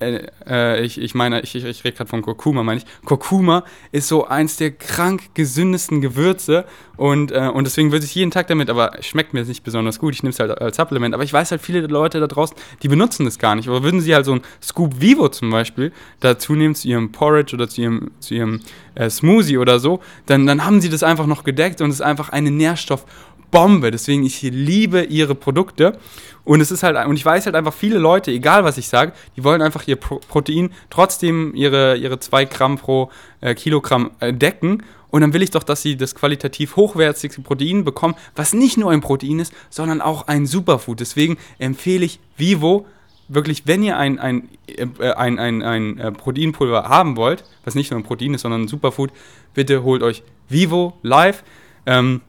äh, äh, ich, ich meine, ich, ich, ich rede gerade von Kurkuma, meine ich. Kurkuma ist so eins der krank gesündesten Gewürze und, äh, und deswegen würde ich jeden Tag damit, aber schmeckt mir nicht besonders gut. Ich nehme es halt als Supplement. Aber ich weiß halt, viele Leute da draußen, die benutzen das gar nicht. Aber würden sie halt so ein Scoop Vivo zum Beispiel dazu nehmen zu ihrem Porridge oder zu ihrem, zu ihrem äh, Smoothie oder so, dann, dann haben sie das einfach noch gedeckt und es ist einfach eine Nährstoff- Bombe. Deswegen, ich liebe ihre Produkte. Und es ist halt, und ich weiß halt einfach, viele Leute, egal was ich sage, die wollen einfach ihr Pro Protein trotzdem ihre, ihre 2 Gramm pro äh, Kilogramm äh, decken. Und dann will ich doch, dass sie das qualitativ hochwertigste Protein bekommen, was nicht nur ein Protein ist, sondern auch ein Superfood. Deswegen empfehle ich Vivo wirklich, wenn ihr ein, ein, äh, ein, ein, ein äh, Proteinpulver haben wollt, was nicht nur ein Protein ist, sondern ein Superfood, bitte holt euch Vivo Live. Ähm,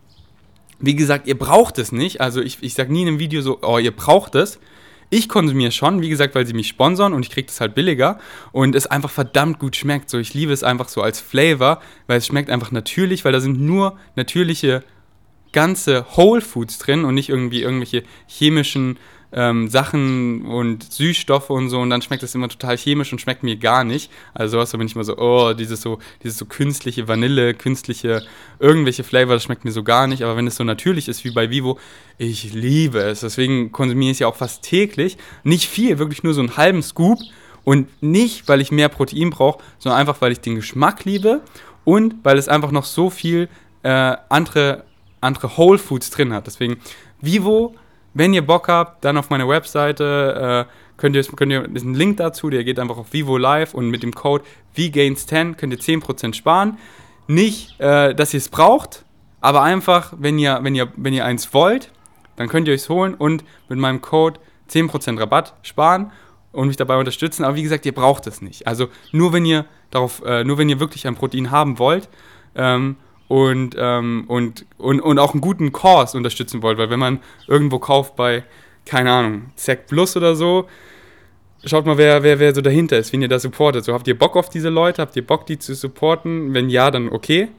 wie gesagt, ihr braucht es nicht. Also ich, ich sage nie in einem Video so, oh, ihr braucht es. Ich konsumiere schon, wie gesagt, weil sie mich sponsern und ich kriege das halt billiger und es einfach verdammt gut schmeckt. So, ich liebe es einfach so als Flavor, weil es schmeckt einfach natürlich, weil da sind nur natürliche ganze Whole Foods drin und nicht irgendwie irgendwelche chemischen ähm, Sachen und Süßstoffe und so und dann schmeckt das immer total chemisch und schmeckt mir gar nicht. Also sowas, da bin ich mal so, oh, dieses so, dieses so künstliche Vanille, künstliche irgendwelche Flavor, das schmeckt mir so gar nicht. Aber wenn es so natürlich ist wie bei Vivo, ich liebe es. Deswegen konsumiere ich es ja auch fast täglich. Nicht viel, wirklich nur so einen halben Scoop. Und nicht, weil ich mehr Protein brauche, sondern einfach, weil ich den Geschmack liebe und weil es einfach noch so viel äh, andere, andere Whole Foods drin hat. Deswegen, Vivo wenn ihr Bock habt, dann auf meiner Webseite äh, könnt ihr, könnt ihr, ist ein Link dazu, der geht einfach auf Vivo Live und mit dem Code VGains10 könnt ihr 10% sparen. Nicht, äh, dass ihr es braucht, aber einfach, wenn ihr, wenn, ihr, wenn ihr eins wollt, dann könnt ihr es holen und mit meinem Code 10% Rabatt sparen und mich dabei unterstützen. Aber wie gesagt, ihr braucht es nicht. Also nur wenn ihr darauf, äh, nur wenn ihr wirklich ein Protein haben wollt, ähm, und, ähm, und, und, und auch einen guten Kurs unterstützen wollt, weil wenn man irgendwo kauft bei, keine Ahnung, Zack Plus oder so, schaut mal, wer, wer, wer so dahinter ist, wen ihr da supportet. So, habt ihr Bock auf diese Leute? Habt ihr Bock, die zu supporten? Wenn ja, dann okay.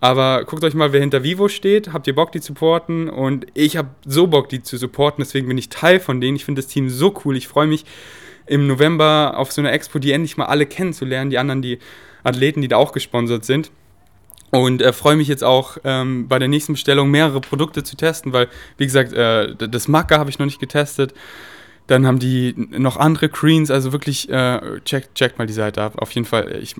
Aber guckt euch mal, wer hinter Vivo steht. Habt ihr Bock, die zu supporten? Und ich habe so Bock, die zu supporten. Deswegen bin ich Teil von denen. Ich finde das Team so cool. Ich freue mich im November auf so eine Expo, die endlich mal alle kennenzulernen. Die anderen, die Athleten, die da auch gesponsert sind. Und äh, freue mich jetzt auch ähm, bei der nächsten Bestellung mehrere Produkte zu testen, weil, wie gesagt, äh, das Maca habe ich noch nicht getestet. Dann haben die noch andere Creens, also wirklich, äh, checkt check mal die Seite ab. Auf jeden Fall, ich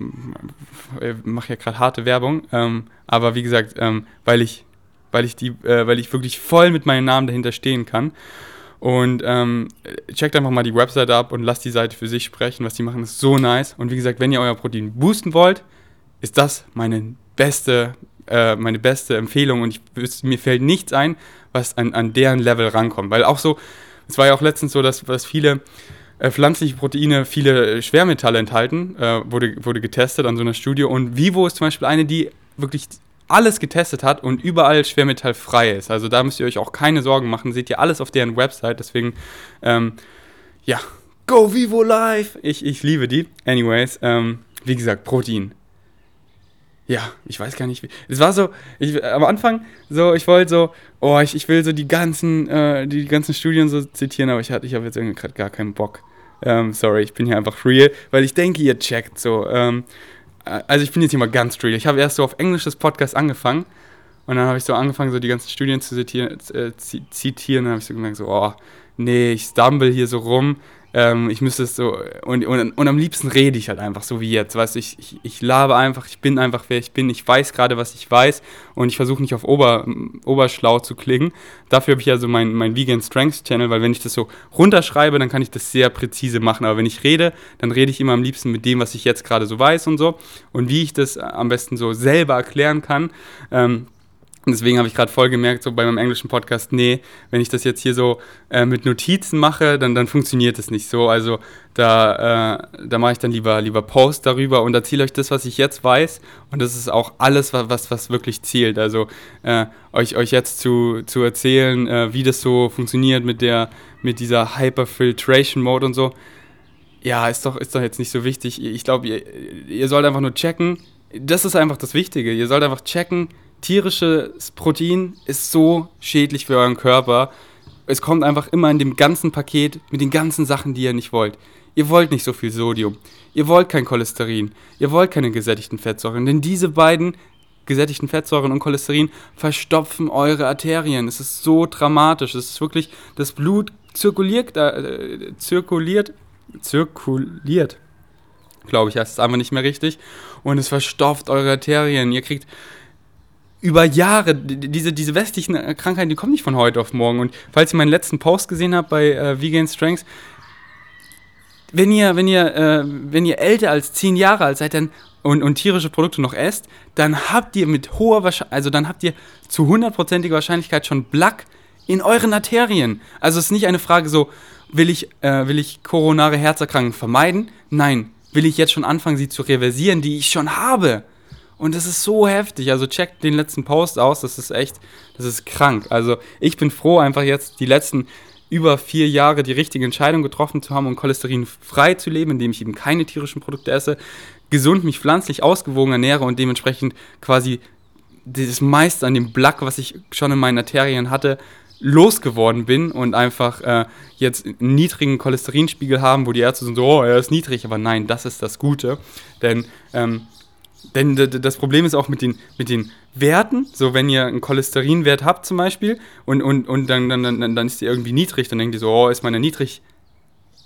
äh, mache ja gerade harte Werbung, ähm, aber wie gesagt, ähm, weil ich, weil ich die, äh, weil ich wirklich voll mit meinem Namen dahinter stehen kann. Und ähm, checkt einfach mal die Webseite ab und lasst die Seite für sich sprechen. Was die machen, ist so nice. Und wie gesagt, wenn ihr euer Protein boosten wollt, ist das meine beste, äh, meine beste Empfehlung und ich, mir fällt nichts ein, was an, an deren Level rankommt. Weil auch so, es war ja auch letztens so, dass, dass viele äh, pflanzliche Proteine viele Schwermetalle enthalten, äh, wurde, wurde getestet an so einer Studie und Vivo ist zum Beispiel eine, die wirklich alles getestet hat und überall schwermetallfrei ist. Also da müsst ihr euch auch keine Sorgen machen, seht ihr alles auf deren Website, deswegen, ähm, ja, Go Vivo Live! Ich, ich liebe die. Anyways, ähm, wie gesagt, Protein ja, ich weiß gar nicht wie. Es war so, ich, am Anfang so, ich wollte so, oh, ich, ich will so die ganzen, äh, die, ganzen Studien so zitieren, aber ich, ich habe jetzt irgendwie gerade gar keinen Bock. Ähm, sorry, ich bin hier einfach real, weil ich denke, ihr checkt so. Ähm, äh, also ich bin jetzt hier mal ganz real. Ich habe erst so auf englisches Podcast angefangen und dann habe ich so angefangen, so die ganzen Studien zu zitieren, äh, zitieren dann habe ich so gemerkt, so, oh, nee, ich stumble hier so rum ähm, ich müsste es so, und, und, und am liebsten rede ich halt einfach so wie jetzt, weißt du, ich, ich, ich labe einfach, ich bin einfach, wer ich bin, ich weiß gerade, was ich weiß und ich versuche nicht auf Ober, Oberschlau zu klingen. Dafür habe ich ja so meinen mein Vegan Strengths Channel, weil wenn ich das so runterschreibe, dann kann ich das sehr präzise machen, aber wenn ich rede, dann rede ich immer am liebsten mit dem, was ich jetzt gerade so weiß und so und wie ich das am besten so selber erklären kann. Ähm, deswegen habe ich gerade voll gemerkt, so bei meinem englischen Podcast, nee, wenn ich das jetzt hier so äh, mit Notizen mache, dann, dann funktioniert es nicht so. Also da, äh, da mache ich dann lieber, lieber Post darüber und erzähle euch das, was ich jetzt weiß. Und das ist auch alles, was, was wirklich zählt. Also äh, euch, euch jetzt zu, zu erzählen, äh, wie das so funktioniert mit, der, mit dieser Hyperfiltration Mode und so. Ja, ist doch, ist doch jetzt nicht so wichtig. Ich glaube, ihr, ihr sollt einfach nur checken. Das ist einfach das Wichtige. Ihr sollt einfach checken, tierisches Protein ist so schädlich für euren Körper. Es kommt einfach immer in dem ganzen Paket mit den ganzen Sachen, die ihr nicht wollt. Ihr wollt nicht so viel Sodium. Ihr wollt kein Cholesterin. Ihr wollt keine gesättigten Fettsäuren. Denn diese beiden gesättigten Fettsäuren und Cholesterin verstopfen eure Arterien. Es ist so dramatisch. Es ist wirklich, das Blut zirkuliert, äh, zirkuliert, zirkuliert, glaube ich, heißt es einfach nicht mehr richtig. Und es verstopft eure Arterien. Ihr kriegt über Jahre, diese, diese westlichen Krankheiten, die kommen nicht von heute auf morgen. Und falls ihr meinen letzten Post gesehen habt bei äh, Vegan Strengths, wenn ihr, wenn ihr, äh, wenn ihr älter als 10 Jahre alt seid dann, und, und tierische Produkte noch esst, dann habt ihr mit hoher Wahrscheinlichkeit, also dann habt ihr zu hundertprozentiger Wahrscheinlichkeit schon Plaque in euren Arterien. Also es ist nicht eine Frage so, will ich, äh, will ich koronare Herzerkrankungen vermeiden? Nein, will ich jetzt schon anfangen, sie zu reversieren, die ich schon habe. Und das ist so heftig. Also checkt den letzten Post aus. Das ist echt, das ist krank. Also ich bin froh, einfach jetzt die letzten über vier Jahre die richtige Entscheidung getroffen zu haben und cholesterinfrei zu leben, indem ich eben keine tierischen Produkte esse, gesund mich pflanzlich ausgewogen ernähre und dementsprechend quasi das meiste an dem Black, was ich schon in meinen Arterien hatte, losgeworden bin und einfach äh, jetzt einen niedrigen Cholesterinspiegel haben, wo die Ärzte sind so, oh, er ist niedrig, aber nein, das ist das Gute. Denn, ähm, denn das Problem ist auch mit den, mit den Werten, so wenn ihr einen Cholesterinwert habt zum Beispiel und, und, und dann, dann, dann, dann ist die irgendwie niedrig, dann denkt ihr so, oh, ist meine niedrig.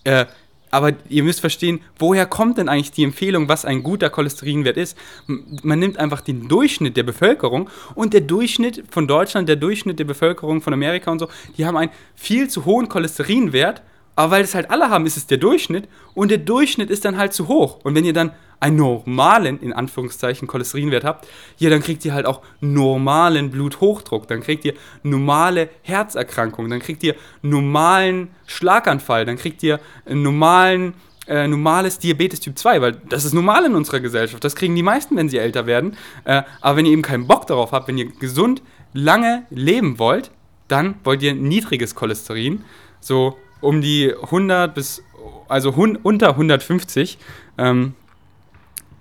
Äh, aber ihr müsst verstehen, woher kommt denn eigentlich die Empfehlung, was ein guter Cholesterinwert ist? Man nimmt einfach den Durchschnitt der Bevölkerung und der Durchschnitt von Deutschland, der Durchschnitt der Bevölkerung von Amerika und so, die haben einen viel zu hohen Cholesterinwert, aber weil es halt alle haben, ist es der Durchschnitt und der Durchschnitt ist dann halt zu hoch. Und wenn ihr dann einen normalen, in Anführungszeichen, Cholesterinwert habt, ja, dann kriegt ihr halt auch normalen Bluthochdruck, dann kriegt ihr normale Herzerkrankungen, dann kriegt ihr normalen Schlaganfall, dann kriegt ihr normalen äh, normales Diabetes Typ 2, weil das ist normal in unserer Gesellschaft. Das kriegen die meisten, wenn sie älter werden. Äh, aber wenn ihr eben keinen Bock darauf habt, wenn ihr gesund lange leben wollt, dann wollt ihr niedriges Cholesterin, so um die 100 bis, also unter 150. Ähm,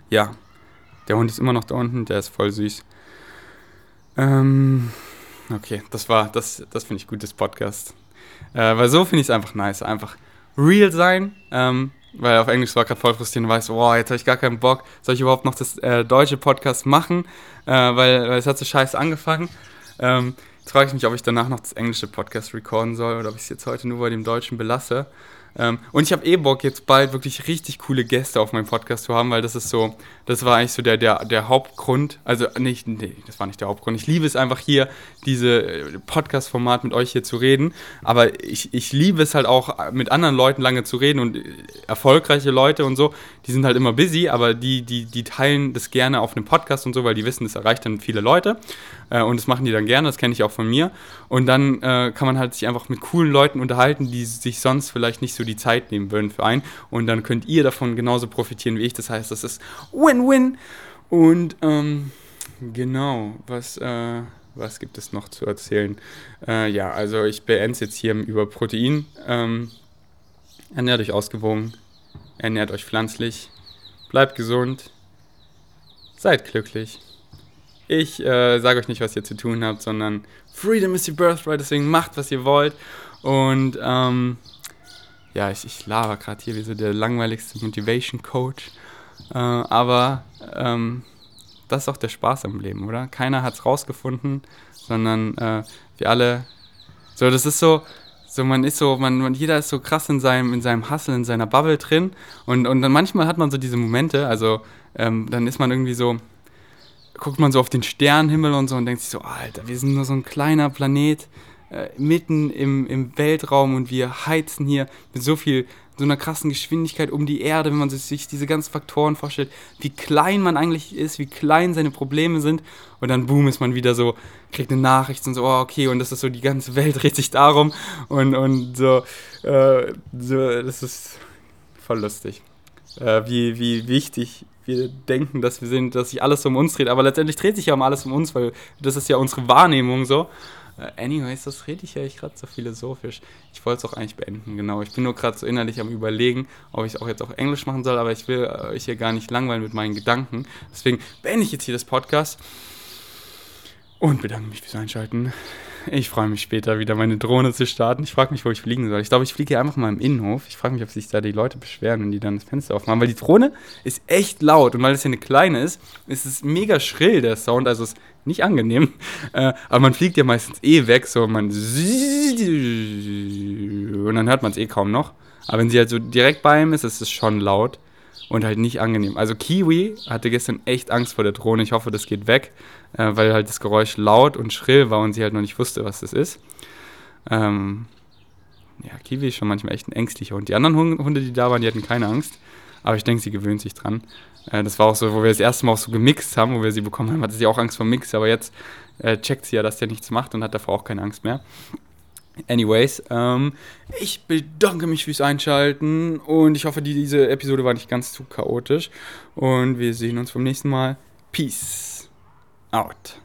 ja, der Hund ist immer noch da unten, der ist voll süß. Ähm, okay, das war, das, das finde ich gut, das Podcast. Äh, weil so finde ich es einfach nice, einfach real sein. Ähm, weil auf Englisch war gerade voll frustrierend und weiß, wow, jetzt habe ich gar keinen Bock, soll ich überhaupt noch das äh, deutsche Podcast machen? Äh, weil, weil es hat so scheiße angefangen. Ähm, jetzt frage ich mich, ob ich danach noch das englische Podcast recorden soll oder ob ich es jetzt heute nur bei dem deutschen belasse. Ähm, und ich habe eh Bock, jetzt bald wirklich richtig coole Gäste auf meinem Podcast zu haben, weil das ist so, das war eigentlich so der, der, der Hauptgrund. Also nicht, nee, das war nicht der Hauptgrund. Ich liebe es einfach hier, diese äh, Podcast-Format mit euch hier zu reden. Aber ich, ich liebe es halt auch, mit anderen Leuten lange zu reden und äh, erfolgreiche Leute und so, die sind halt immer busy, aber die, die, die teilen das gerne auf einem Podcast und so, weil die wissen, das erreicht dann viele Leute. Äh, und das machen die dann gerne, das kenne ich auch von mir. Und dann äh, kann man halt sich einfach mit coolen Leuten unterhalten, die sich sonst vielleicht nicht so die Zeit nehmen würden für einen. Und dann könnt ihr davon genauso profitieren wie ich. Das heißt, das ist Win-Win. Und ähm, genau, was, äh, was gibt es noch zu erzählen? Äh, ja, also ich beende es jetzt hier über Protein. Ähm, ernährt euch ausgewogen, ernährt euch pflanzlich, bleibt gesund, seid glücklich. Ich äh, sage euch nicht, was ihr zu tun habt, sondern Freedom is your birthright, deswegen macht, was ihr wollt. Und ähm, ja, ich, ich laber gerade hier wie so der langweiligste Motivation Coach. Äh, aber ähm, das ist auch der Spaß am Leben, oder? Keiner hat es rausgefunden, sondern äh, wir alle. So, das ist so, so man ist so, man, man, jeder ist so krass in seinem, in seinem Hustle, in seiner Bubble drin. Und, und dann manchmal hat man so diese Momente, also ähm, dann ist man irgendwie so, guckt man so auf den Sternenhimmel und so und denkt sich so, Alter, wir sind nur so ein kleiner Planet äh, mitten im, im Weltraum und wir heizen hier mit so viel, so einer krassen Geschwindigkeit um die Erde, wenn man sich diese ganzen Faktoren vorstellt, wie klein man eigentlich ist, wie klein seine Probleme sind und dann boom ist man wieder so, kriegt eine Nachricht und so, oh, okay, und das ist so, die ganze Welt dreht sich darum und, und so, äh, so das ist voll lustig. Äh, wie, wie wichtig wir denken, dass wir sind, dass sich alles um uns dreht. Aber letztendlich dreht sich ja um alles um uns, weil das ist ja unsere Wahrnehmung so. Äh, anyways, das rede ich ja ich gerade so philosophisch. Ich wollte es auch eigentlich beenden, genau. Ich bin nur gerade so innerlich am überlegen, ob ich es auch jetzt auf Englisch machen soll, aber ich will euch hier gar nicht langweilen mit meinen Gedanken. Deswegen beende ich jetzt hier das Podcast und bedanke mich fürs Einschalten. Ich freue mich später wieder, meine Drohne zu starten. Ich frage mich, wo ich fliegen soll. Ich glaube, ich fliege hier einfach mal im Innenhof. Ich frage mich, ob sich da die Leute beschweren, wenn die dann das Fenster aufmachen. Weil die Drohne ist echt laut und weil es hier eine kleine ist, ist es mega schrill, der Sound. Also ist nicht angenehm. Äh, aber man fliegt ja meistens eh weg, so man. Und dann hört man es eh kaum noch. Aber wenn sie halt so direkt bei ihm ist, ist es schon laut und halt nicht angenehm. Also Kiwi hatte gestern echt Angst vor der Drohne. Ich hoffe, das geht weg, äh, weil halt das Geräusch laut und schrill war und sie halt noch nicht wusste, was das ist. Ähm, ja, Kiwi ist schon manchmal echt ein ängstlicher Hund. Die anderen Hunde, die da waren, die hatten keine Angst. Aber ich denke, sie gewöhnt sich dran. Äh, das war auch so, wo wir das erste Mal auch so gemixt haben, wo wir sie bekommen haben, hatte sie auch Angst vor Mix. Aber jetzt äh, checkt sie ja, dass der nichts macht und hat davor auch keine Angst mehr. Anyways, ähm, ich bedanke mich fürs Einschalten und ich hoffe, die, diese Episode war nicht ganz zu chaotisch. Und wir sehen uns beim nächsten Mal. Peace out.